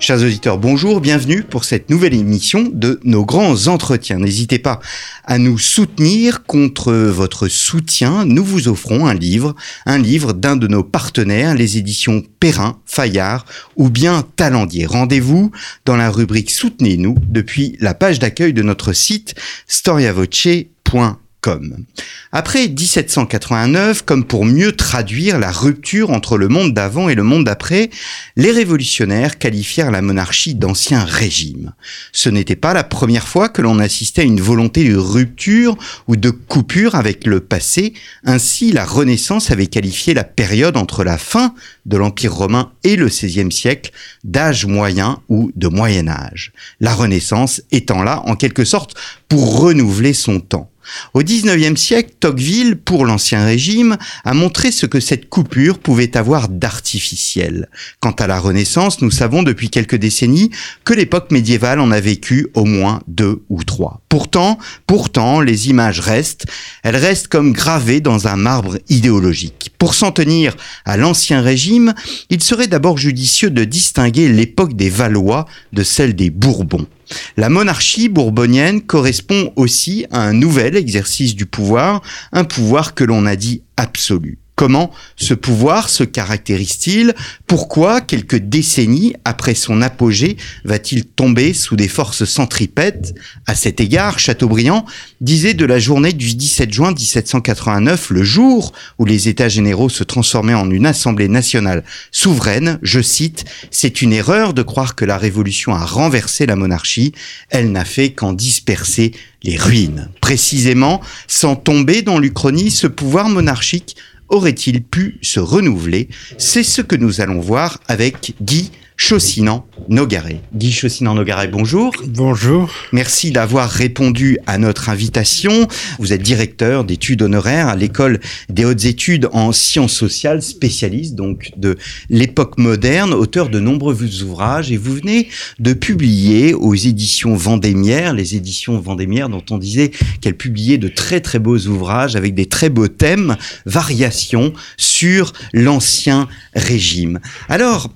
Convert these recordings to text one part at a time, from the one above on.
Chers auditeurs, bonjour, bienvenue pour cette nouvelle émission de nos grands entretiens. N'hésitez pas à nous soutenir contre votre soutien. Nous vous offrons un livre, un livre d'un de nos partenaires, les éditions Perrin, Fayard ou bien Talendier. Rendez-vous dans la rubrique Soutenez-nous depuis la page d'accueil de notre site storiavoce.com. Après 1789, comme pour mieux traduire la rupture entre le monde d'avant et le monde d'après, les révolutionnaires qualifièrent la monarchie d'ancien régime. Ce n'était pas la première fois que l'on assistait à une volonté de rupture ou de coupure avec le passé. Ainsi, la Renaissance avait qualifié la période entre la fin de l'Empire romain et le XVIe siècle d'âge moyen ou de Moyen Âge. La Renaissance étant là, en quelque sorte, pour renouveler son temps. Au XIXe siècle, Tocqueville, pour l'Ancien Régime, a montré ce que cette coupure pouvait avoir d'artificiel. Quant à la Renaissance, nous savons depuis quelques décennies que l'époque médiévale en a vécu au moins deux ou trois. Pourtant, pourtant, les images restent, elles restent comme gravées dans un marbre idéologique. Pour s'en tenir à l'Ancien Régime, il serait d'abord judicieux de distinguer l'époque des Valois de celle des Bourbons. La monarchie bourbonienne correspond aussi à un nouvel exercice du pouvoir, un pouvoir que l'on a dit absolu. Comment ce pouvoir se caractérise-t-il? Pourquoi, quelques décennies après son apogée, va-t-il tomber sous des forces centripètes À cet égard, Chateaubriand disait de la journée du 17 juin 1789, le jour où les États généraux se transformaient en une Assemblée nationale souveraine, je cite, C'est une erreur de croire que la Révolution a renversé la monarchie, elle n'a fait qu'en disperser les ruines. Précisément, sans tomber dans l'Uchronie, ce pouvoir monarchique aurait-il pu se renouveler? C'est ce que nous allons voir avec Guy Chaussinan Nogaret. Guy Chaussinan Nogaret, bonjour. Bonjour. Merci d'avoir répondu à notre invitation. Vous êtes directeur d'études honoraires à l'école des hautes études en sciences sociales, spécialiste donc de l'époque moderne, auteur de nombreux ouvrages et vous venez de publier aux éditions Vendémiaire, les éditions Vendémiaire dont on disait qu'elles publiaient de très très beaux ouvrages avec des très beaux thèmes, variations sur l'ancien régime. Alors,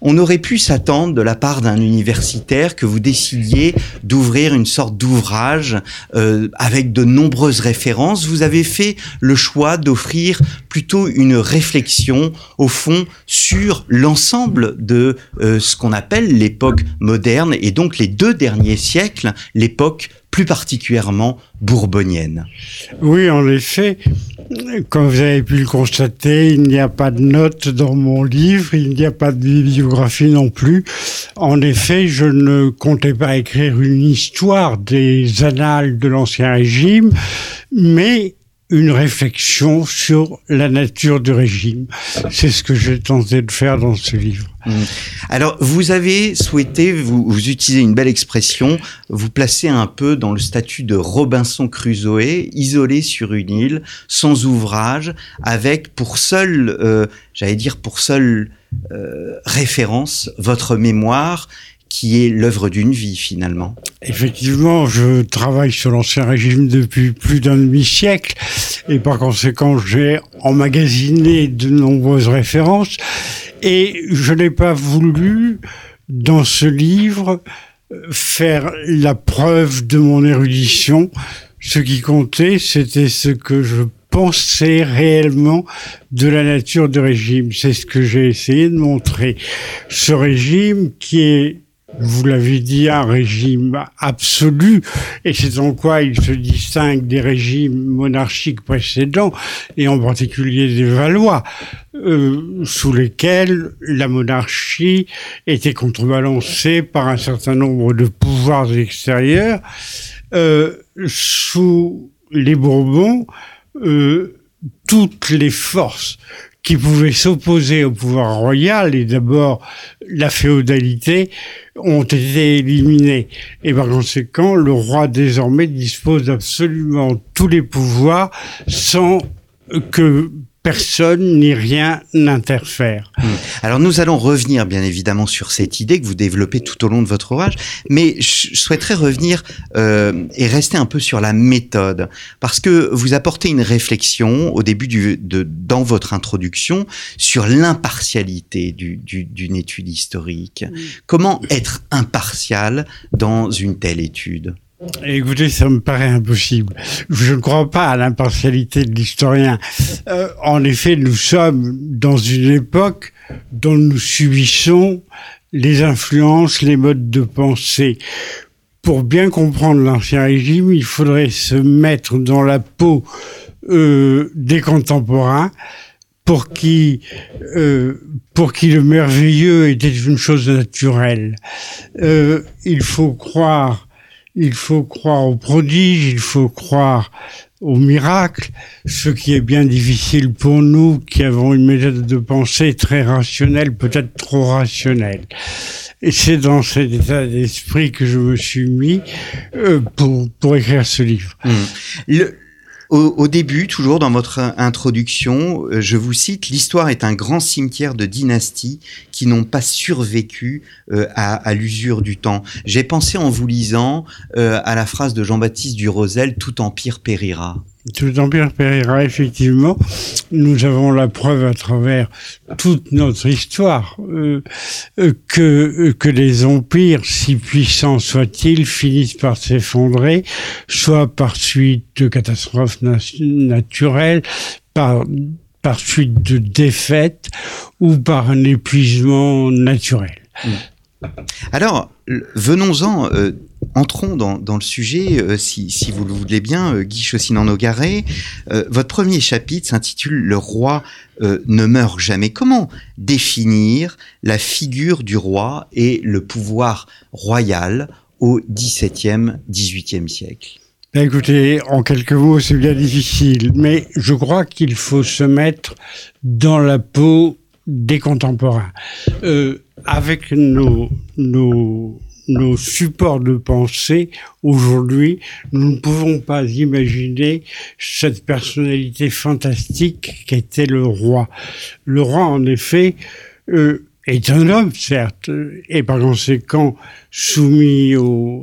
on aurait pu s'attendre de la part d'un universitaire que vous décidiez d'ouvrir une sorte d'ouvrage euh, avec de nombreuses références. Vous avez fait le choix d'offrir plutôt une réflexion au fond sur l'ensemble de euh, ce qu'on appelle l'époque moderne et donc les deux derniers siècles, l'époque plus particulièrement bourbonienne. Oui, en effet, comme vous avez pu le constater, il n'y a pas de notes dans mon livre, il n'y a pas de bibliographie non plus. En effet, je ne comptais pas écrire une histoire des annales de l'Ancien Régime, mais une réflexion sur la nature du régime. C'est ce que j'ai tenté de faire dans ce livre. Mmh. Alors, vous avez souhaité, vous, vous utilisez une belle expression, vous placer un peu dans le statut de Robinson Crusoe, isolé sur une île, sans ouvrage, avec pour seul, euh, j'allais dire pour seule euh, référence, votre mémoire qui est l'œuvre d'une vie finalement. Effectivement, je travaille sur l'Ancien Régime depuis plus d'un demi-siècle et par conséquent j'ai emmagasiné de nombreuses références et je n'ai pas voulu dans ce livre faire la preuve de mon érudition. Ce qui comptait, c'était ce que je pensais réellement de la nature du régime. C'est ce que j'ai essayé de montrer. Ce régime qui est vous l'avez dit, un régime absolu, et c'est en quoi il se distingue des régimes monarchiques précédents, et en particulier des Valois, euh, sous lesquels la monarchie était contrebalancée par un certain nombre de pouvoirs extérieurs. Euh, sous les Bourbons, euh, toutes les forces qui pouvaient s'opposer au pouvoir royal, et d'abord la féodalité, ont été éliminés. Et par conséquent, le roi désormais dispose absolument tous les pouvoirs sans que personne ni rien n'interfère. Hmm. Alors nous allons revenir bien évidemment sur cette idée que vous développez tout au long de votre ouvrage, mais je souhaiterais revenir euh, et rester un peu sur la méthode, parce que vous apportez une réflexion au début du, de, dans votre introduction sur l'impartialité du, du, d'une étude historique. Comment être impartial dans une telle étude? Écoutez, ça me paraît impossible. Je ne crois pas à l'impartialité de l'historien. Euh, en effet, nous sommes dans une époque dont nous subissons les influences, les modes de pensée. Pour bien comprendre l'Ancien Régime, il faudrait se mettre dans la peau euh, des contemporains pour qui, euh, pour qui le merveilleux était une chose naturelle. Euh, il faut croire il faut croire au prodige, il faut croire au miracle, ce qui est bien difficile pour nous qui avons une méthode de pensée très rationnelle, peut-être trop rationnelle. Et c'est dans cet état d'esprit que je me suis mis euh, pour, pour écrire ce livre. Mmh. Au, début, toujours dans votre introduction, euh, je vous cite, l'histoire est un grand cimetière de dynasties qui n'ont pas survécu euh, à, l'usure du temps. J'ai pensé en vous lisant euh, à la phrase de Jean-Baptiste Durosel, tout empire périra. Tout empire périra, effectivement. Nous avons la preuve à travers toute notre histoire euh, euh, que, euh, que les empires, si puissants soient-ils, finissent par s'effondrer, soit par suite de catastrophes naturelles, par, par suite de défaites ou par un épuisement naturel. Alors, venons-en entrons dans, le sujet, euh, si, vous le voulez bien, euh, Guy Chaussinan-Nogaret. Euh, votre premier chapitre s'intitule Le roi ne meurt jamais. Comment définir la figure du roi et le pouvoir royal au XVIIe, XVIIIe siècle? Ben, Écoutez, en quelques mots, c'est bien difficile, mais je crois qu'il faut se mettre dans la peau des contemporains. avec nos, nos nos supports de pensée, aujourd'hui, nous ne pouvons pas imaginer cette personnalité fantastique qu'était le roi. Le roi, en effet, euh, est un homme, certes, et par conséquent soumis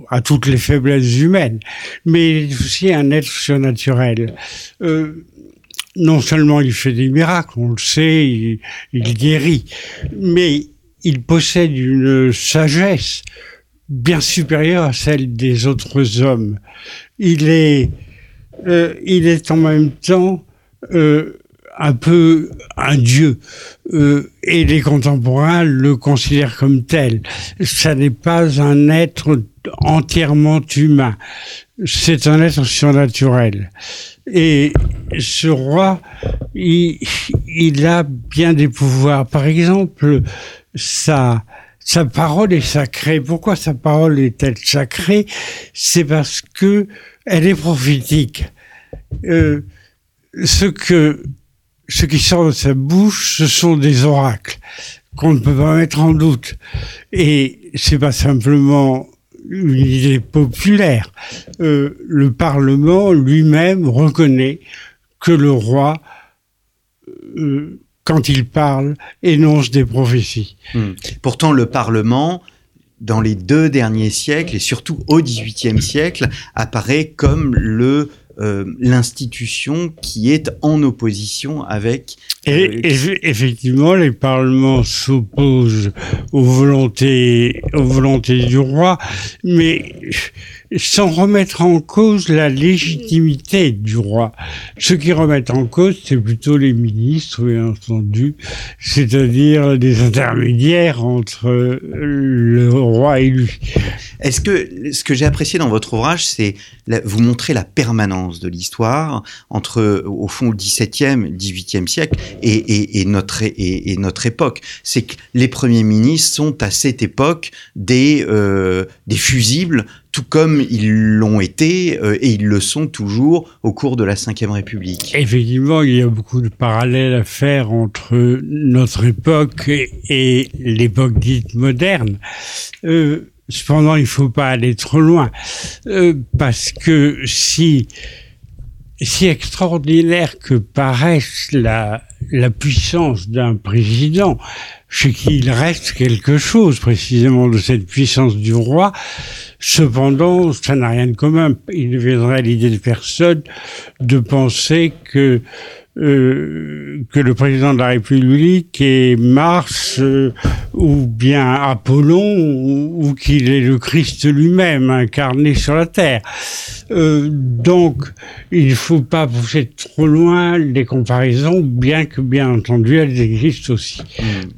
à toutes les faiblesses humaines, mais il est aussi un être surnaturel. Euh, non seulement il fait des miracles, on le sait, il, guérit, mais il possède une sagesse bien supérieure à celle des autres hommes. Il est, euh, il est en même temps euh, un peu un dieu euh, et les contemporains le considèrent comme tel. Ça n'est pas un être entièrement humain, c'est un être surnaturel. Et ce roi, il, il a bien des pouvoirs. Par exemple, ça sa parole est sacrée. Pourquoi sa parole est-elle sacrée? C'est parce que elle est prophétique. Euh, ce que ce qui sort de sa bouche, ce sont des oracles qu'on ne peut pas mettre en doute. Et c'est pas simplement une idée populaire. Euh, le Parlement lui-même reconnaît que le roi euh, quand il parle, énonce des prophéties. Hmm. Pourtant, le Parlement, dans les deux derniers siècles, et surtout au XVIIIe siècle, apparaît comme le euh, l'institution qui est en opposition avec. Et, euh, effectivement, les parlements s'opposent aux volontés, aux volontés du roi, mais sans remettre en cause la légitimité du roi. Ce qui remettent en cause, c'est plutôt les ministres, bien entendu, c'est-à-dire des intermédiaires entre le roi et lui. Est-ce que ce que j'ai apprécié dans votre ouvrage, c'est vous montrer la permanence de l'histoire entre, au fond, le XVIIe, XVIIIe siècle et, et, notre, et, notre époque. C'est que les premiers ministres sont à cette époque des, euh, des fusibles tout comme ils l'ont été euh, et ils le sont toujours au cours de la Ve République. Effectivement, il y a beaucoup de parallèles à faire entre notre époque et, l'époque dite moderne. Euh, cependant, il ne faut pas aller trop loin, euh, parce que si si extraordinaire que paraisse la, la puissance d'un président, chez qui il reste quelque chose précisément de cette puissance du roi, cependant, ça n'a rien de commun. Il ne viendrait l'idée de personne de penser que euh, que le président de la République est Mars euh, ou bien Apollon ou, qu'il est le Christ lui-même incarné sur la terre. Euh, donc, il ne faut pas pousser trop loin les comparaisons, bien que bien entendu elles existent aussi.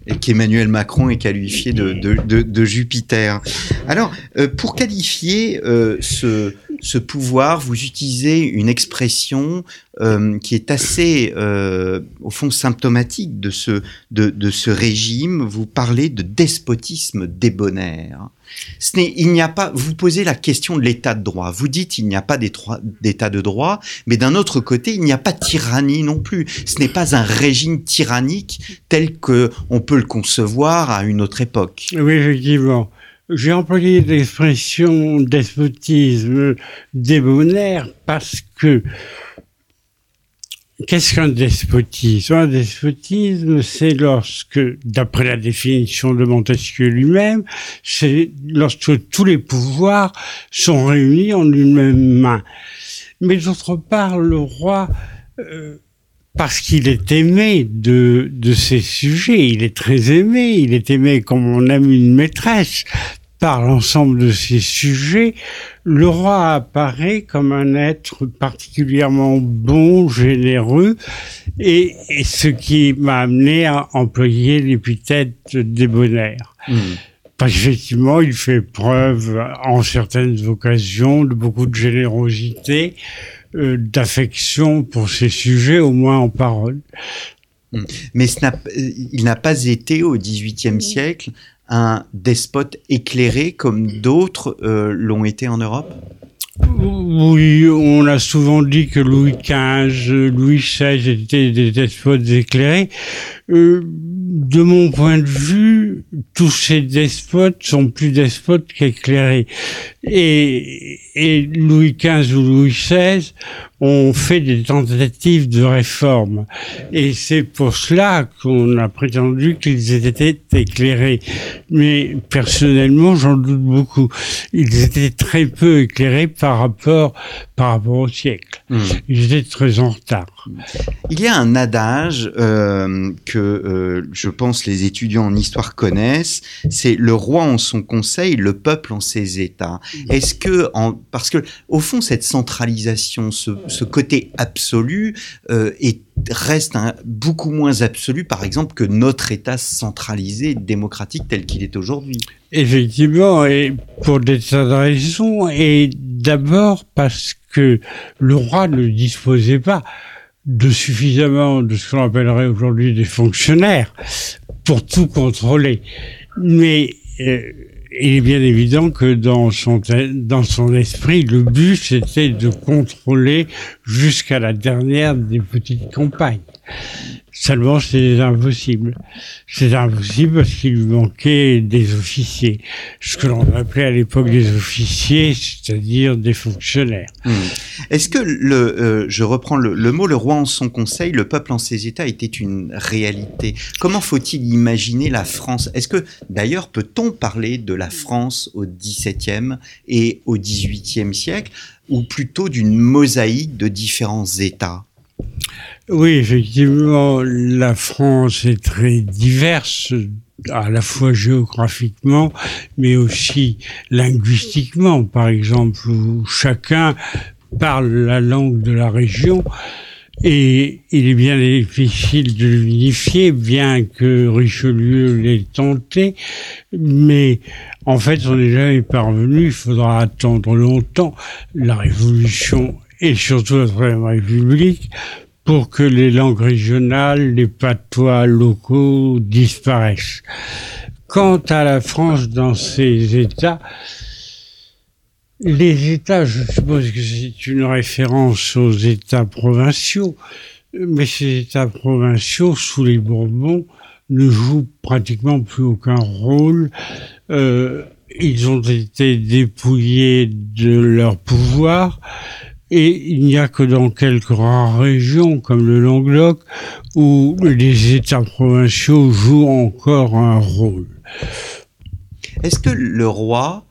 Et qu'Emmanuel Macron est qualifié de, Jupiter. Alors, pour qualifier ce ce pouvoir, vous utilisez une expression euh, qui est assez, euh, au fond, symptomatique de ce, de, ce régime. Vous parlez de despotisme débonnaire. Ce il n'y a pas, vous posez la question de l'état de droit. Vous dites il n'y a pas d'état de droit, mais d'un autre côté, il n'y a pas de tyrannie non plus. Ce n'est pas un régime tyrannique tel que on peut le concevoir à une autre époque. Oui, effectivement. J'ai employé l'expression despotisme débonnaire parce que qu'est-ce qu'un despotisme? Un despotisme, c'est lorsque, d'après la définition de Montesquieu lui-même, c'est lorsque tous les pouvoirs sont réunis en une même main. Mais d'autre part, le roi... Euh, parce qu'il est aimé de, de ses sujets, il est très aimé, il est aimé comme on aime une maîtresse, par l'ensemble de ces sujets, le roi apparaît comme un être particulièrement bon, généreux, et, ce qui m'a amené à employer l'épithète débonnaire. Mmh. Parce qu'effectivement, il fait preuve en certaines occasions de beaucoup de générosité, euh, d'affection pour ces sujets, au moins en parole. Mmh. Mais il n'a pas été au XVIIIe siècle un despote éclairé comme d'autres euh, l'ont été en Europe? Oui, on a souvent dit que Louis XV, Louis XVI étaient des despotes éclairés. Euh, de mon point de vue, tous ces despotes sont plus despotes qu'éclairés. Et, et Louis XV ou Louis XVI ont fait des tentatives de réforme. Et c'est pour cela qu'on a prétendu qu'ils étaient éclairés. Mais personnellement, j'en doute beaucoup. Ils étaient très peu éclairés par rapport, par rapport au siècle. Hmm. Ils étaient très en retard. Il y a un adage euh, que euh, je pense les étudiants en histoire connaissent, c'est le roi en son conseil, le peuple en ses états. Est-ce que, en, parce que au fond, cette centralisation, ce, ce côté absolu, euh, est, reste beaucoup moins absolu, par exemple, que notre État centralisé, démocratique tel qu'il est aujourd'hui. Effectivement, et pour des tas de raisons, et d'abord parce que le roi ne disposait pas de suffisamment de ce qu'on appellerait aujourd'hui des fonctionnaires pour tout contrôler. Mais euh, il est bien évident que dans son, dans son esprit, le but, c'était de contrôler jusqu'à la dernière des petites campagnes. Seulement, c'est impossible. C'est impossible parce qu'il manquait des officiers. Ce que l'on appelait à l'époque des officiers, c'est-à-dire des fonctionnaires. Hmm. Est-ce que le, euh, je reprends le, mot, le roi en son conseil, le peuple en ses états était une réalité? Comment faut-il imaginer la France? Est-ce que, d'ailleurs, peut-on parler de la France au XVIIe et au XVIIIe siècle, ou plutôt d'une mosaïque de différents états? Oui, effectivement, la France est très diverse à la fois géographiquement, mais aussi linguistiquement, par exemple, où chacun parle la langue de la région. Et il est bien difficile de l'unifier, bien que Richelieu l'ait tenté, mais en fait, on n'est jamais parvenu, il faudra attendre longtemps la Révolution et surtout la Troisième République pour que les langues régionales, les patois locaux disparaissent. Quant à la France dans ses États, les États, je suppose que c'est une référence aux États provinciaux, mais ces États provinciaux, sous les Bourbons, ne jouent pratiquement plus aucun rôle. Euh, ils ont été dépouillés de leur pouvoir Et il n'y a que dans quelques rares régions, comme le Languedoc, où les États provinciaux jouent encore un rôle. Est-ce que le roi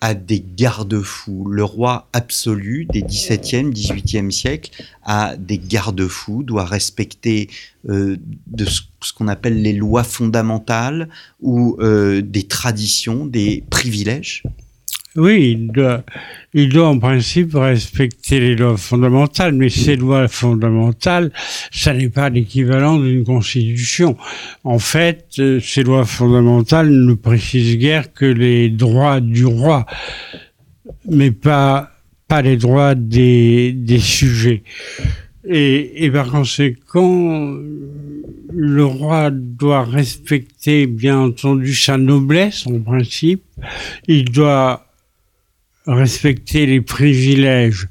a des garde-fous? Le roi absolu des 17e, 18e siècles a des garde-fous, doit respecter euh, de ce, qu'on appelle les lois fondamentales ou euh, des traditions, des privilèges? Oui, il doit, il doit en principe respecter les lois fondamentales, mais ces lois fondamentales, ça n'est pas l'équivalent d'une constitution. En fait, euh, ces lois fondamentales ne précisent guère que les droits du roi, mais pas, pas les droits des, des sujets. Et, et, par conséquent, le roi doit respecter, bien entendu, sa noblesse, en principe. Il doit respecter les privilèges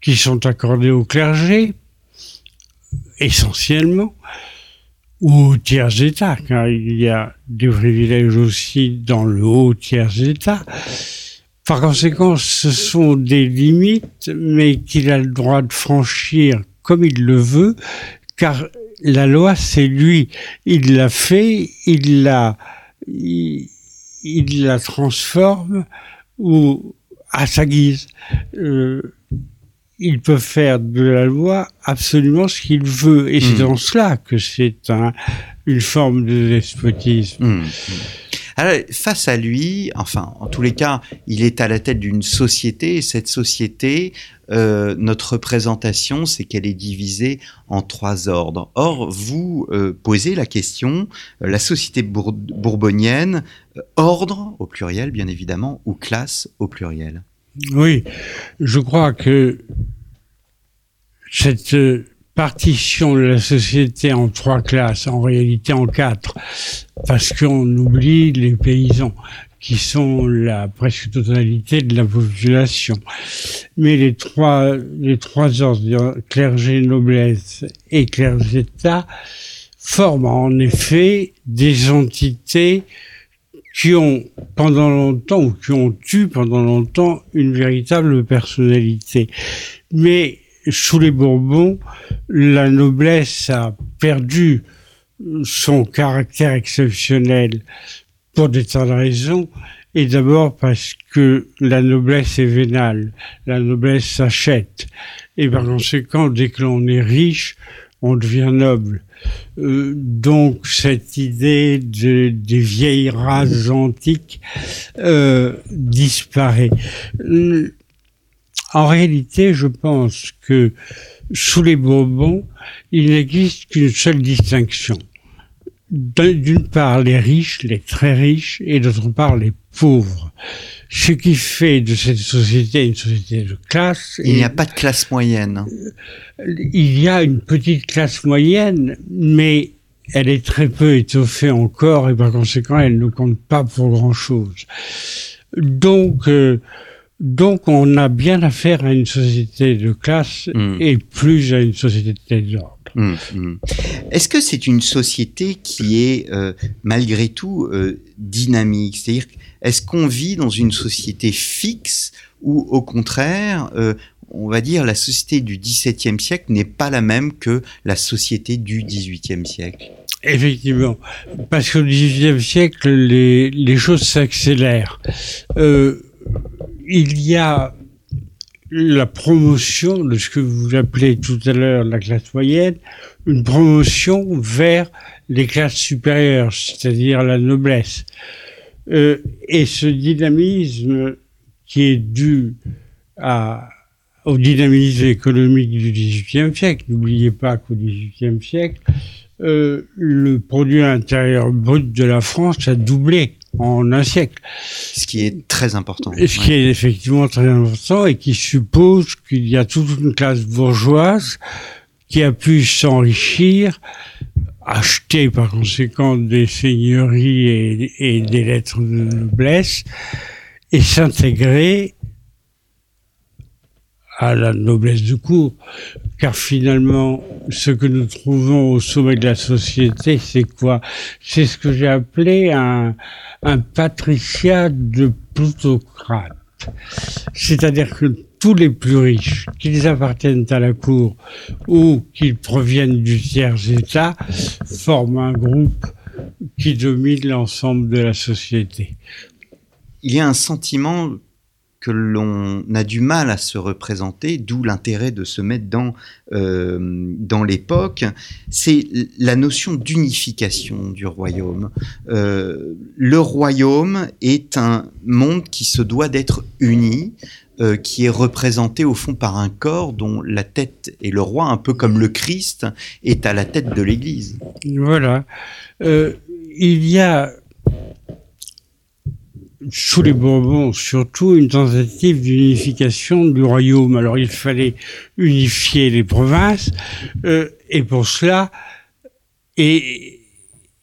qui sont accordés au clergé, essentiellement, ou au tiers état, car il y a des privilèges aussi dans le haut tiers état. Par conséquent, ce sont des limites, mais qu'il a le droit de franchir comme il le veut, car la loi, c'est lui. Il l'a fait, il la, il, il la transforme ou à sa guise. Euh, il peut faire de la loi absolument ce qu'il veut. Et c'est hmm. dans cela que c'est un, une forme de despotisme. Hmm. Alors, face à lui, enfin, en tous les cas, il est à la tête d'une société, et cette société, euh, notre représentation, c'est qu'elle est divisée en trois ordres. Or, vous euh, posez la question, euh, la société bourbonienne, ordre au pluriel, bien évidemment, ou classe au pluriel? Oui, je crois que cette partition de la société en trois classes, en réalité en quatre, parce qu'on oublie les paysans qui sont la presque totalité de la population. Mais les trois, les trois ordres, clergé, noblesse et clergétat, forment en effet des entités qui ont pendant longtemps ou qui ont eu pendant longtemps une véritable personnalité. Mais sous les Bourbons, la noblesse a perdu son caractère exceptionnel pour des tas de raisons. Et d'abord parce que la noblesse est vénale, la noblesse s'achète. Et par conséquent, dès que l'on est riche, on devient noble. Euh, donc cette idée de, des vieilles races antiques euh, disparaît. En réalité, je pense que sous les Bourbons, il n'existe qu'une seule distinction. D'une part, les riches, les très riches, et d'autre part, les pauvres. Ce qui fait de cette société une société de classe. Il n'y a pas de classe moyenne. Il y a une petite classe moyenne, mais elle est très peu étoffée encore, et par conséquent, elle ne compte pas pour grand-chose. Donc, euh, donc, on a bien affaire à une société de classe hmm. et plus à une société d'ordre. Hmm, hmm. Est-ce que c'est une société qui est euh, malgré tout euh, dynamique? C'est-à-dire, est-ce qu'on vit dans une société fixe ou au contraire, euh, on va dire, la société du XVIIe siècle n'est pas la même que la société du XVIIIe siècle? Effectivement, parce qu'au XVIIIe siècle, les, les choses s'accélèrent. Euh, il y a la promotion de ce que vous appelez tout à l'heure la classe moyenne, une promotion vers les classes supérieures, c'est-à-dire la noblesse. Euh, et ce dynamisme qui est dû au dynamisme économique du XVIIIe siècle, n'oubliez pas qu'au XVIIIe siècle, euh, le produit intérieur brut de la France a doublé en un siècle. Ce qui est très important. Ce qui est effectivement très important et qui suppose qu'il y a toute une classe bourgeoise qui a pu s'enrichir, acheter par conséquent des seigneuries et, et des lettres de noblesse et s'intégrer à la noblesse du cours, car finalement, ce que nous trouvons au sommet de la société, c'est quoi? C'est ce que j'ai appelé un, un patriciat de plutocrate. C'est-à-dire que tous les plus riches, qu'ils appartiennent à la Cour ou qu'ils proviennent du tiers-État, forment un groupe qui domine l'ensemble de la société. Il y a un sentiment que l'on a du mal à se représenter, d'où l'intérêt de se mettre dans, euh, dans l'époque, c'est la notion d'unification du royaume. Euh, le royaume est un monde qui se doit d'être uni, euh, qui est représenté au fond par un corps dont la tête est le roi, un peu comme le Christ est à la tête de l'Église. Voilà. il y a sous les Bourbons, surtout une tentative d'unification du royaume. Alors il fallait unifier les provinces, euh, et pour cela, et,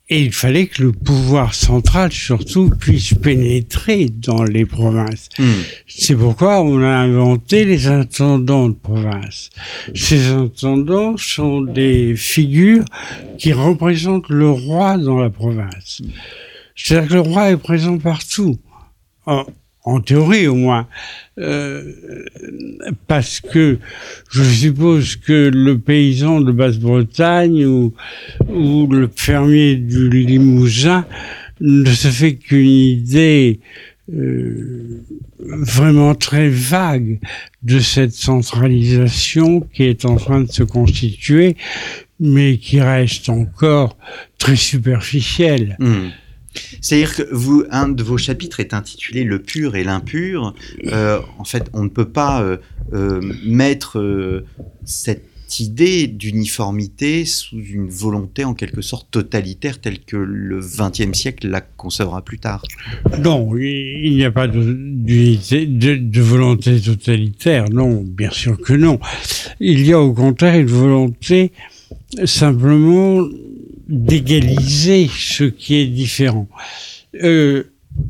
et, il fallait que le pouvoir central, surtout, puisse pénétrer dans les provinces. Hmm. C'est pourquoi on a inventé les intendants de province. Ces intendants sont des figures qui représentent le roi dans la province. C'est-à-dire que le roi est présent partout en, théorie au moins, euh, parce que je suppose que le paysan de Basse-Bretagne ou, ou le fermier du Limousin ne se fait qu'une idée euh, vraiment très vague de cette centralisation qui est en train de se constituer, mais qui reste encore très superficielle. Mmh. C'est-à-dire que vous, un de vos chapitres est intitulé Le pur et l'impur. Euh, en fait, on ne peut pas euh, euh, mettre cette idée d'uniformité sous une volonté en quelque sorte totalitaire telle que le XXe siècle la concevra plus tard. Non, il n'y a pas de, de, volonté totalitaire, non, bien sûr que non. Il y a au contraire une volonté simplement d'égaliser ce qui est différent. Euh,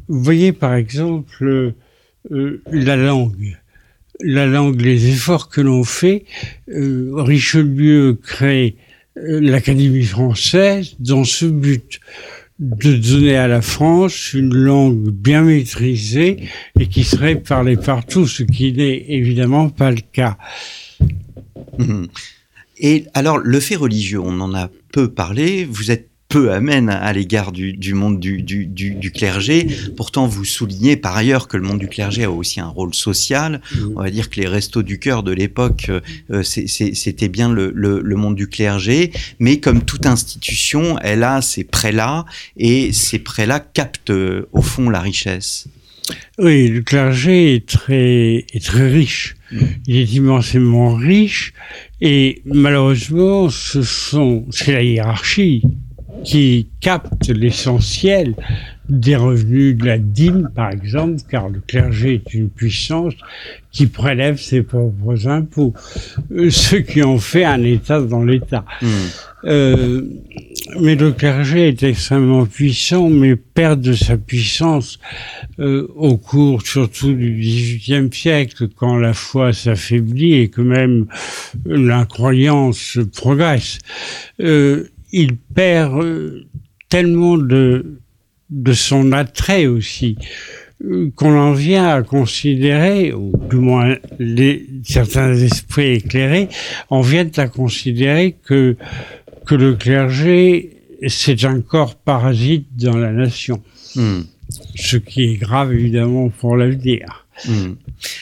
vous voyez par exemple euh, la langue. La langue, les efforts que l'on fait, euh, Richelieu crée l'Académie française dans ce but de donner à la France une langue bien maîtrisée et qui serait parlée partout, ce qui n'est évidemment pas le cas. Mmh. Et alors, le fait religieux, on en a peu parlé. Vous êtes peu amène à l'égard du, monde du, clergé. Pourtant, vous soulignez par ailleurs que le monde du clergé a aussi un rôle social. Mmh. On va dire que les restos du cœur de l'époque, euh, euh, c'était bien le, monde du clergé. Mais comme toute institution, elle a ses prélats et ces prélats captent euh, au fond la richesse. Oui, le clergé est très, est très riche. Mmh. Il est immensément riche et malheureusement, c'est la hiérarchie qui capte l'essentiel des revenus de la dîme, par exemple, car le clergé est une puissance qui prélève ses propres impôts, euh, ce qui en fait un État dans l'État. Mmh. Euh, mais le clergé est extrêmement puissant, mais perd de sa puissance euh, au cours surtout du XVIIIe siècle, quand la foi s'affaiblit et que même l'incroyance progresse. Euh, il perd tellement de, de son attrait aussi euh, qu'on en vient à considérer, ou du moins les, certains esprits éclairés en viennent à considérer que, que le clergé, c'est un corps parasite dans la nation. Hmm. Ce qui est grave évidemment pour l'avenir. Hmm.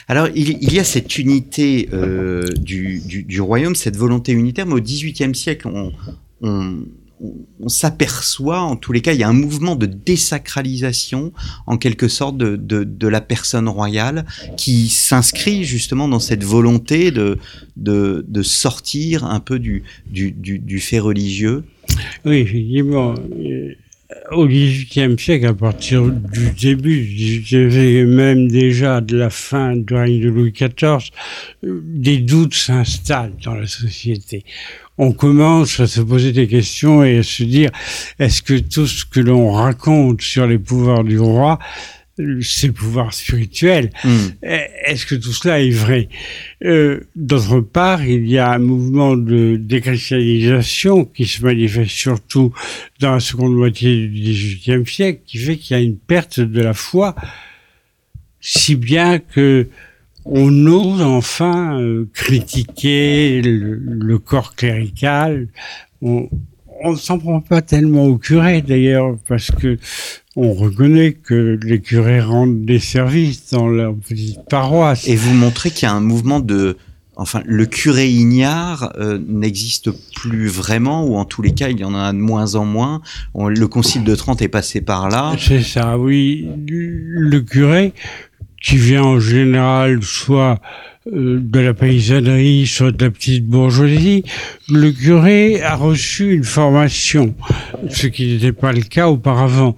Alors, il, y a cette unité euh, du, du, du, royaume, cette volonté unitaire, mais au XVIIIe siècle, on, on, on s'aperçoit, en tous les cas, il y a un mouvement de désacralisation, en quelque sorte, de, de, la personne royale, qui s'inscrit justement dans cette volonté de, de, de sortir un peu du, du, du, fait religieux. Oui, effectivement. Au XVIIIe siècle, à partir du début du même déjà de la fin du règne de Louis XIV, des doutes s'installent dans la société. On commence à se poser des questions et à se dire est-ce que tout ce que l'on raconte sur les pouvoirs du roi c'est le pouvoir spirituel. Hmm. Est-ce que tout cela est vrai? Euh, D'autre part, il y a un mouvement de déchristianisation qui se manifeste surtout dans la seconde moitié du XVIIIe siècle, qui fait qu'il y a une perte de la foi, si bien que on ose enfin euh, critiquer le, corps clérical. On, on ne s'en prend pas tellement au curé d'ailleurs parce que on reconnaît que les curés rendent des services dans leur petite paroisse. Et vous montrez qu'il y a un mouvement de enfin, le curé ignare euh, n'existe plus vraiment, ou en tous les cas, il y en a de moins en moins. le concile de Trente est passé par là. C'est ça, oui. Le curé, qui vient en général soit de la paysannerie, soit de la petite bourgeoisie, le curé a reçu une formation, ce qui n'était pas le cas auparavant.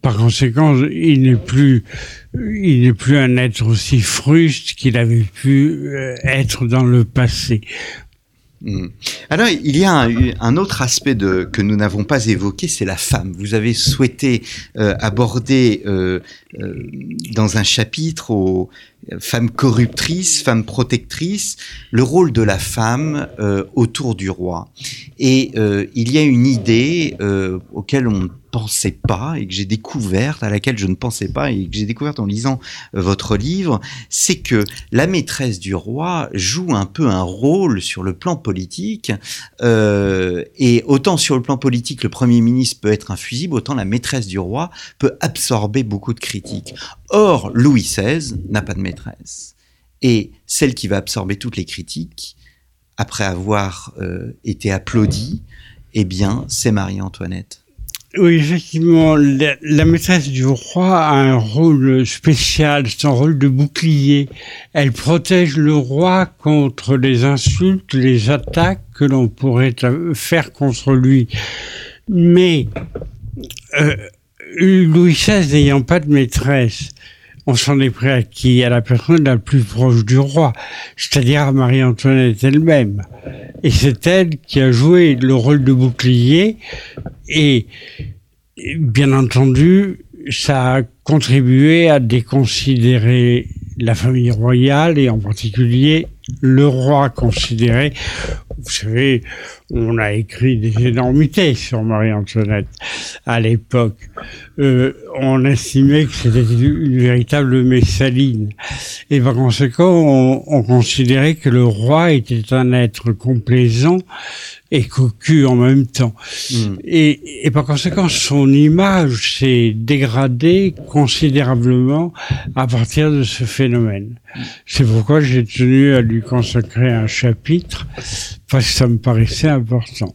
Par conséquent, il n'est plus, il n'est plus un être aussi fruste qu'il avait pu euh, être dans le passé. Hmm. Alors, il y a un, autre aspect de, que nous n'avons pas évoqué, c'est la femme. Vous avez souhaité euh, aborder euh, euh, dans un chapitre aux femmes corruptrices, femmes protectrices, le rôle de la femme autour du roi. Et il y a une idée auquel on pensais pas et que j'ai découverte, à laquelle je ne pensais pas et que j'ai découverte en lisant euh, votre livre, c'est que la maîtresse du roi joue un peu un rôle sur le plan politique. Euh, et autant sur le plan politique, le Premier ministre peut être un fusible, autant la maîtresse du roi peut absorber beaucoup de critiques. Or, Louis XVI n'a pas de maîtresse. Et celle qui va absorber toutes les critiques, après avoir euh, été applaudie, eh bien, c'est Marie-Antoinette. Oui, effectivement, la, maîtresse du roi a un rôle spécial, un rôle de bouclier. Elle protège le roi contre les insultes, les attaques que l'on pourrait faire contre lui. Mais euh, Louis XVI n'ayant pas de maîtresse, on s'en est pris à qui À la personne la plus proche du roi, c'est-à-dire Marie-Antoinette elle-même. Et c'est elle qui a joué le rôle de bouclier et, bien entendu, ça a contribué à déconsidérer la famille royale et en particulier le roi considéré. Vous savez, on a écrit des énormités sur Marie-Antoinette à l'époque. Euh, on estimait que c'était une véritable messaline. Et par conséquent, on, on considérait que le roi était un être complaisant et cocu en même temps. Hmm. Et, et, par conséquent, son image s'est dégradée considérablement à partir de ce phénomène. C'est pourquoi j'ai tenu à lui consacrer un chapitre, parce que ça me paraissait important.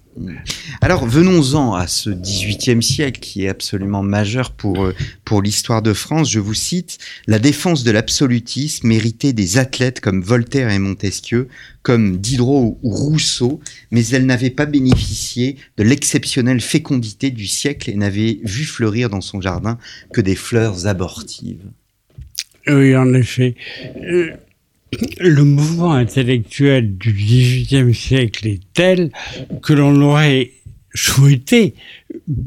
Alors venons-en à ce XVIIIe siècle qui est absolument majeur pour, euh, pour l'histoire de France. Je vous cite, La défense de l'absolutisme méritait des athlètes comme Voltaire et Montesquieu, comme Diderot ou Rousseau, mais elle n'avait pas bénéficié de l'exceptionnelle fécondité du siècle et n'avait vu fleurir dans son jardin que des fleurs abortives. Oui, en effet. Euh, le mouvement intellectuel du XVIIIe siècle est tel que l'on aurait souhaité,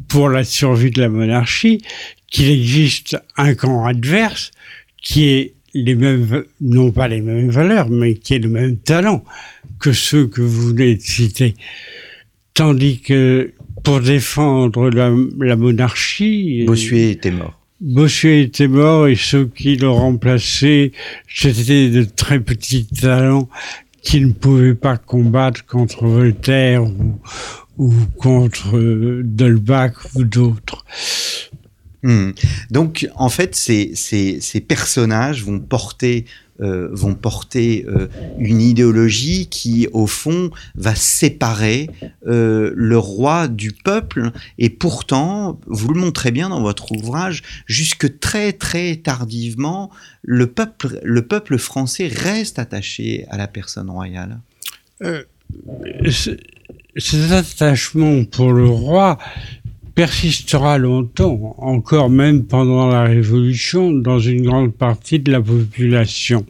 pour la survie de la monarchie, qu'il existe un camp adverse qui ait les mêmes, non pas les mêmes valeurs, mais qui ait le même talent que ceux que vous venez de citer? Tandis que pour défendre la, la monarchie... Bossuet était mort. Bossuet était mort et ceux qui l'ont remplacé, c'était de très petits talents qui ne pouvaient pas combattre contre Voltaire ou, contre euh, Dolbach ou d'autres. Hmm. Donc, en fait, ces, ces, ces, personnages vont porter euh, vont porter euh, une idéologie qui, au fond, va séparer euh, le roi du peuple. Et pourtant, vous le montrez bien dans votre ouvrage, jusque très très tardivement, le peuple, le peuple français reste attaché à la personne royale. cet attachement pour le roi persistera longtemps, encore même pendant la Révolution, dans une grande partie de la population.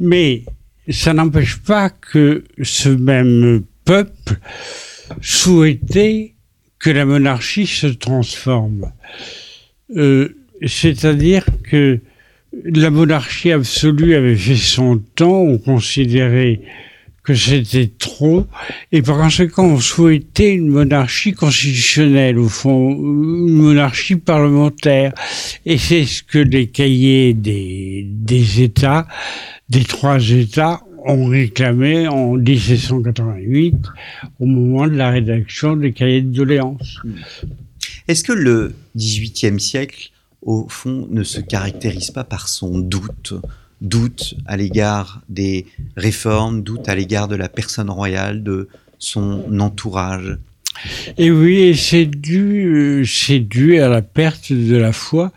Mais ça n'empêche pas que ce même peuple souhaitait que la monarchie se transforme. Euh, c'est-à-dire que la monarchie absolue avait fait son temps, on considérait que c'était trop, et par conséquent, on souhaitait une monarchie constitutionnelle, au fond, une monarchie parlementaire. Et c'est ce que les cahiers des, des États des trois États ont réclamé en 1788 au moment de la rédaction des cahiers de doléances. Est-ce que le XVIIIe siècle, au fond, ne se caractérise pas par son doute? Doute à l'égard des réformes, doute à l'égard de la personne royale, de son entourage. Et oui, c'est dû, euh, c'est dû à la perte de la foi.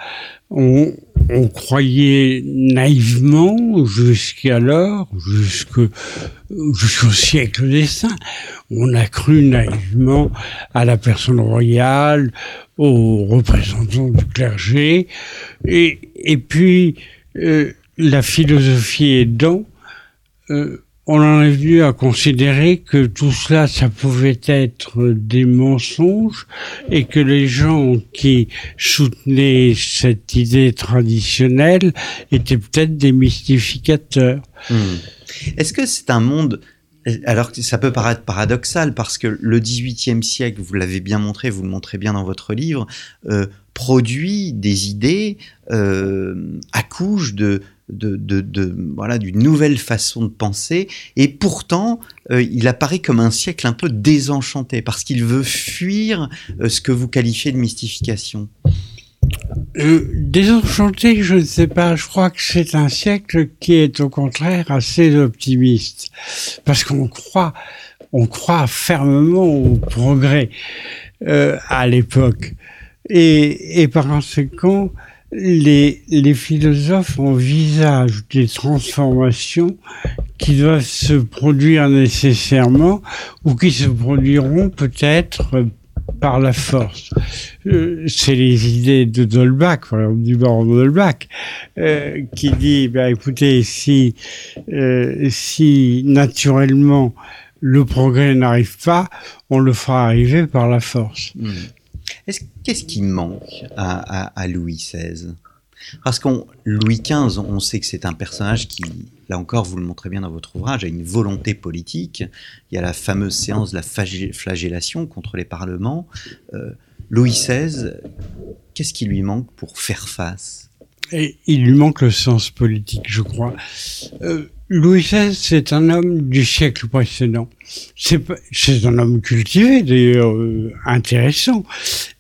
On, croyait naïvement jusqu'alors, jusqu'au siècle des saints, on a cru naïvement à la personne royale, aux représentants du clergé, et, et puis euh, la philosophie aidant, euh, on en est venu à considérer que tout cela, ça pouvait être des mensonges et que les gens qui soutenaient cette idée traditionnelle étaient peut-être des mystificateurs. Hmm. Est-ce que c'est un monde alors ça peut paraître paradoxal parce que le XVIIIe siècle, vous l'avez bien montré, vous le montrez bien dans votre livre, euh, produit des idées, euh, accouche de, de, voilà d'une nouvelle façon de penser et pourtant euh, il apparaît comme un siècle un peu désenchanté parce qu'il veut fuir euh, ce que vous qualifiez de mystification. Euh, désenchanté, je ne sais pas. Je crois que c'est un siècle qui est au contraire assez optimiste parce qu'on croit, on croit fermement au progrès à l'époque et, et par conséquent les, les philosophes envisagent des transformations qui doivent se produire nécessairement ou qui se produiront peut-être par la force. Euh, c'est les idées de Dolbach, du baron Dolbach, euh, qui dit, ben, écoutez, si, euh, si naturellement le progrès n'arrive pas, on le fera arriver par la force. Hmm. Qu'est-ce qui manque à, Louis XVI Parce qu'on Louis XV, on sait que c'est un personnage qui, là encore, vous le montrez bien dans votre ouvrage, a une volonté politique. Il y a la fameuse séance de la flagellation contre les parlements. Euh, Louis XVI, qu'est-ce qui lui manque pour faire face? Et Il lui manque le sens politique, je crois. Euh, Louis XVI, c'est un homme du siècle précédent. C'est un homme cultivé, d'ailleurs, euh, intéressant.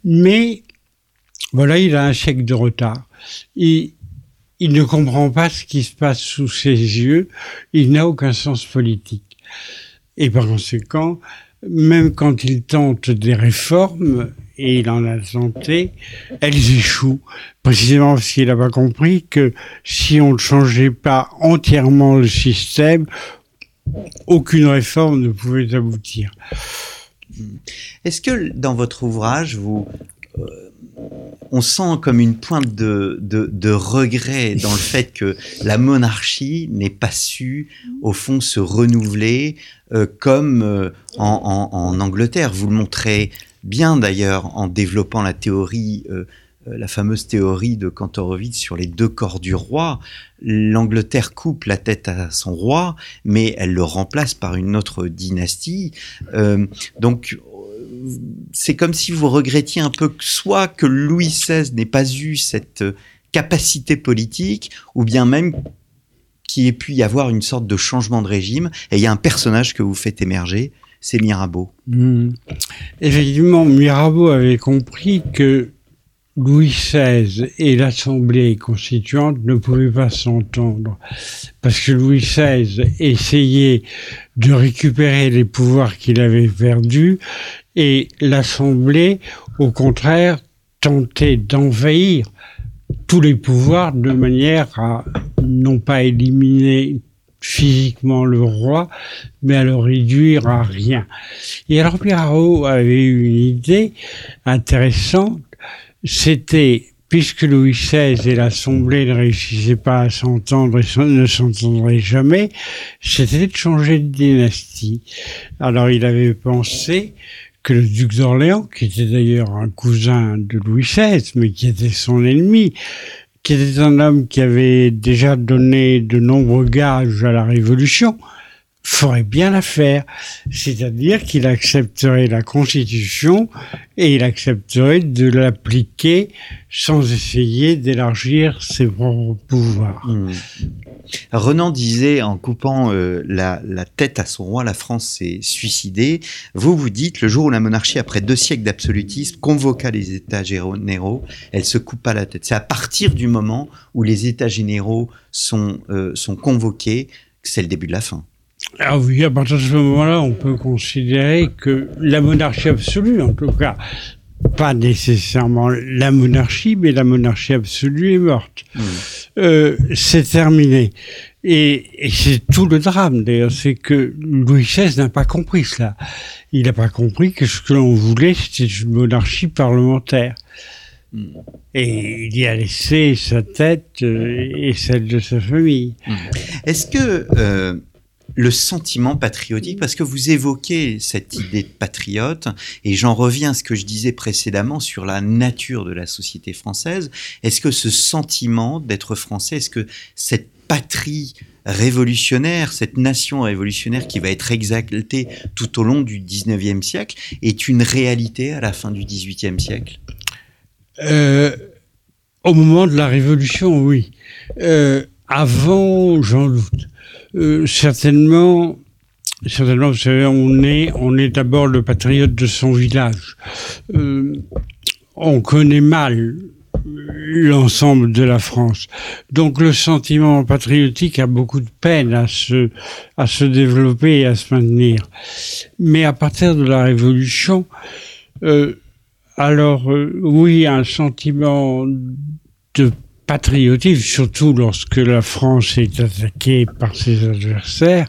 Mais, voilà, il a un siècle de retard. Il, il ne comprend pas ce qui se passe sous ses yeux. Il n'a aucun sens politique. Et par conséquent, même quand il tente des réformes, et il en a tenté, elles échouent, précisément parce qu'il n'a pas compris que si on ne changeait pas entièrement le système, aucune réforme ne pouvait aboutir. Est-ce que dans votre ouvrage, vous, euh, on sent comme une pointe de, de, regret dans le fait que la monarchie n'ait pas su, au fond, se renouveler euh, comme euh, en, en, Angleterre? Vous le montrez bien d'ailleurs en développant la théorie, euh, euh, la fameuse théorie de Kantorowicz sur les deux corps du roi. L'Angleterre coupe la tête à son roi, mais elle le remplace par une autre dynastie. Euh, donc c'est comme si vous regrettiez un peu soit que Louis XVI n'ait pas eu cette capacité politique, ou bien même qu'il ait pu y avoir une sorte de changement de régime, et il y a un personnage que vous faites émerger, c'est Mirabeau. Hmm. Effectivement, Mirabeau avait compris que Louis XVI et l'Assemblée constituante ne pouvaient pas s'entendre parce que Louis XVI essayait de récupérer les pouvoirs qu'il avait perdus et l'Assemblée, au contraire, tentait d'envahir tous les pouvoirs de manière à non pas éliminer physiquement le roi, mais à le réduire à rien. Et alors Mirabeau avait une idée intéressante, c'était puisque Louis XVI et l'Assemblée ne réussissaient pas à s'entendre et ne s'entendraient jamais, c'était de changer de dynastie. Alors il avait pensé que le duc d'Orléans, qui était d'ailleurs un cousin de Louis XVI, mais qui était son ennemi, qui était un homme qui avait déjà donné de nombreux gages à la Révolution, ferait bien l'affaire. C'est-à-dire qu'il accepterait la Constitution et il accepterait de l'appliquer sans essayer d'élargir ses propres pouvoirs. Mmh. Renan disait en coupant euh, la, tête à son roi, la France s'est suicidée. Vous vous dites, le jour où la monarchie, après deux siècles d'absolutisme, convoqua les États généraux, elle se coupa la tête. C'est à partir du moment où les États généraux sont, euh, sont convoqués que c'est le début de la fin. Ah oui, à partir de ce moment-là, on peut considérer que la monarchie absolue, en tout cas, pas nécessairement la monarchie, mais la monarchie absolue est morte. Mmh. Euh, c'est terminé. Et, et c'est tout le drame, d'ailleurs, c'est que Louis XVI n'a pas compris cela. Il n'a pas compris que ce que l'on voulait, c'était une monarchie parlementaire. Mmh. Et il y a laissé sa tête euh, et celle de sa famille. Mmh. Est-ce que euh, le sentiment patriotique, parce que vous évoquez cette idée de patriote, et j'en reviens à ce que je disais précédemment sur la nature de la société française. Est-ce que ce sentiment d'être français, est-ce que cette patrie révolutionnaire, cette nation révolutionnaire qui va être exaltée tout au long du 19e siècle, est une réalité à la fin du 18e siècle? Euh, Au moment de la Révolution, oui. Euh, avant, j'en doute. Euh, certainement, certainement, vous savez, on est, on est d'abord le patriote de son village. Euh, on connaît mal l'ensemble de la France. Donc le sentiment patriotique a beaucoup de peine à se, à se développer et à se maintenir. Mais à partir de la Révolution, euh, alors oui, un sentiment de patriotisme, surtout lorsque la France est attaquée par ses adversaires,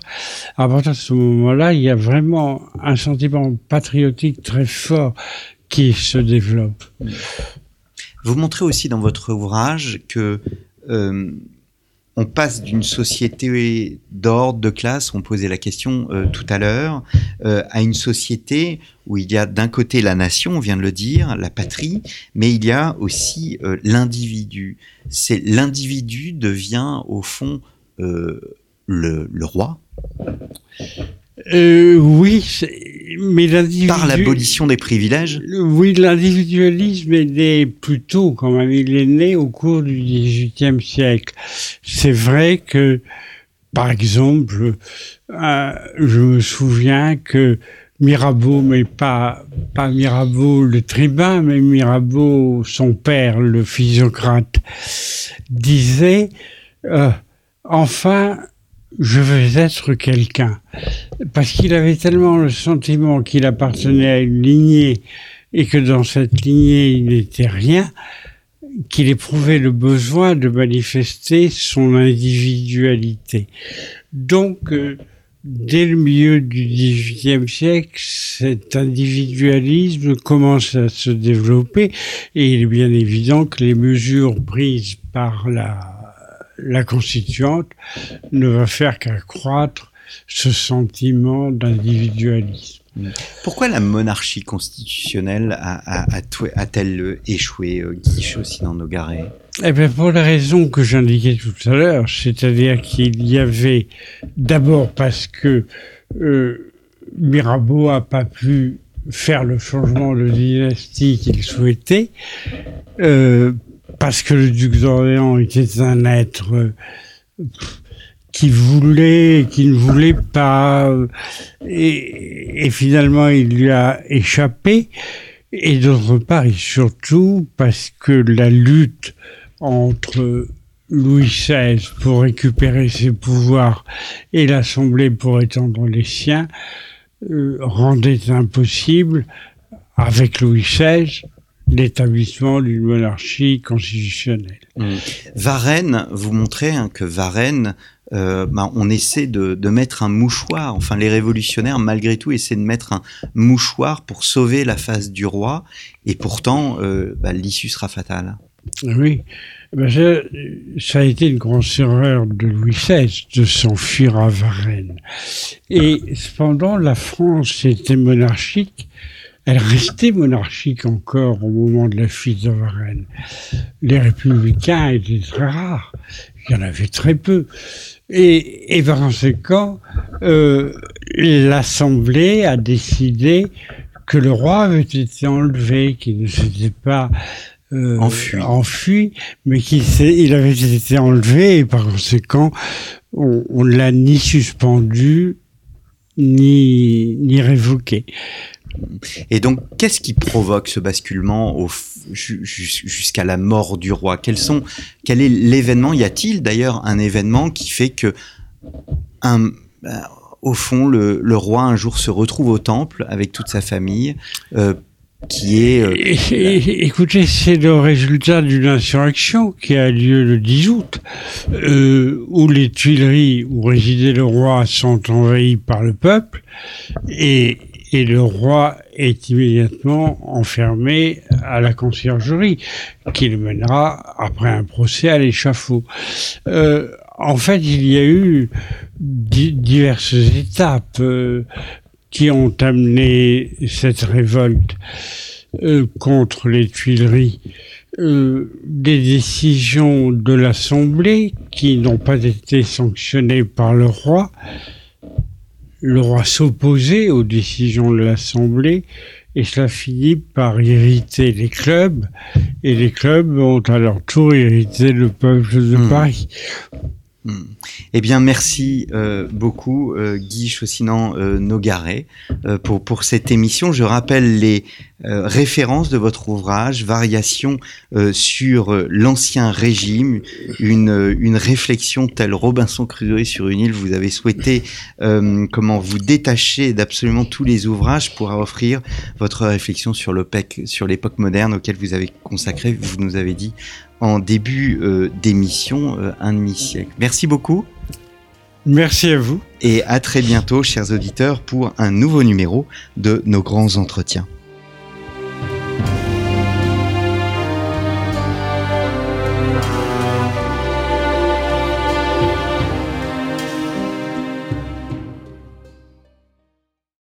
à partir de ce moment-là, il y a vraiment un sentiment patriotique très fort qui se développe. Vous montrez aussi dans votre ouvrage que euh, on passe d'une société d'ordre, de classe, on posait la question euh, tout à l'heure, euh, à une société où il y a d'un côté la nation, on vient de le dire, la patrie, mais il y a aussi euh, l'individu. C'est l'individu devient au fond le, le, roi. Oui, mais. Par l'abolition des privilèges? Oui, l'individualisme est né plutôt quand même. Il est né au cours du XVIIIe siècle. C'est vrai que, par exemple, euh, je me souviens que Mirabeau, mais pas, pas Mirabeau le tribun, mais Mirabeau, son père, le physiocrate, disait, euh, enfin, je veux être quelqu'un. Parce qu'il avait tellement le sentiment qu'il appartenait à une lignée et que dans cette lignée il n'était rien, qu'il éprouvait le besoin de manifester son individualité. Donc, euh, dès le milieu du XVIIIe siècle, cet individualisme commence à se développer et il est bien évident que les mesures prises par la la constituante ne va faire qu'accroître ce sentiment d'individualisme. Pourquoi la monarchie constitutionnelle a-t-elle échoué, euh, Guiche, aussi dans nos garets eh bien, pour la raison que j'indiquais tout à l'heure, c'est-à-dire qu'il y avait d'abord parce que euh, Mirabeau a pas pu faire le changement de dynastie qu'il souhaitait, euh, parce que le duc d'Orléans était un être euh, qui voulait, qui ne voulait pas, euh, et, finalement il lui a échappé. Et d'autre part, et surtout parce que la lutte entre Louis XVI pour récupérer ses pouvoirs et l'Assemblée pour étendre les siens euh, rendait impossible, avec Louis XVI, l'établissement d'une monarchie constitutionnelle. Mmh. Varennes, vous montrez hein, que Varennes, euh, bah, on essaie de, mettre un mouchoir, enfin les révolutionnaires malgré tout essaient de mettre un mouchoir pour sauver la face du roi, et pourtant euh, bah, l'issue sera fatale. Oui, ben, ça, a été une grande erreur de Louis XVI de s'enfuir à Varennes. Et cependant, la France était monarchique elle restait monarchique encore au moment de la fuite de Varennes. Les républicains étaient très rares. Il y en avait très peu. Et, et par conséquent, euh, l'Assemblée a décidé que le roi avait été enlevé, qu'il ne s'était pas euh, Enfui. enfui, mais qui s'est- il avait été enlevé et par conséquent, on, on ne l'a ni suspendu ni, ni révoqué. Et donc, qu'est-ce qui provoque ce basculement jusqu'à la mort du roi? Quels sont, Quel est l'événement? Y a-t-il d'ailleurs un événement qui fait que, bah, au fond, le, roi un jour se retrouve au temple avec toute sa famille, euh, qui est euh, écoutez, c'est le résultat d'une insurrection qui a lieu le 10 août, euh, où les Tuileries où résidait le roi sont envahies par le peuple et, et le roi est immédiatement enfermé à la conciergerie, qui le mènera après un procès à l'échafaud. Euh, en fait, il y a eu di- diverses étapes euh, qui ont amené cette révolte euh, contre les Tuileries. Des décisions de l'Assemblée qui n'ont pas été sanctionnées par le roi. Le roi s'opposait aux décisions de l'Assemblée et cela finit par irriter les clubs et les clubs ont à leur tour irrité le peuple de Hmm. Paris. Eh bien, merci euh, beaucoup, euh, Guy Chaussinan euh, Nogaret, euh, pour, cette émission. Je rappelle les références de votre ouvrage, Variations sur l'Ancien Régime, une, réflexion telle Robinson Crusoe sur une île. Vous avez souhaité comment vous détacher d'absolument tous les ouvrages pour offrir votre réflexion sur sur l'époque moderne auquel vous avez consacré, vous nous avez dit, en début euh, d'émission, euh, un demi-siècle. Merci beaucoup Merci à vous. et à très bientôt, chers auditeurs, pour un nouveau numéro de nos grands entretiens.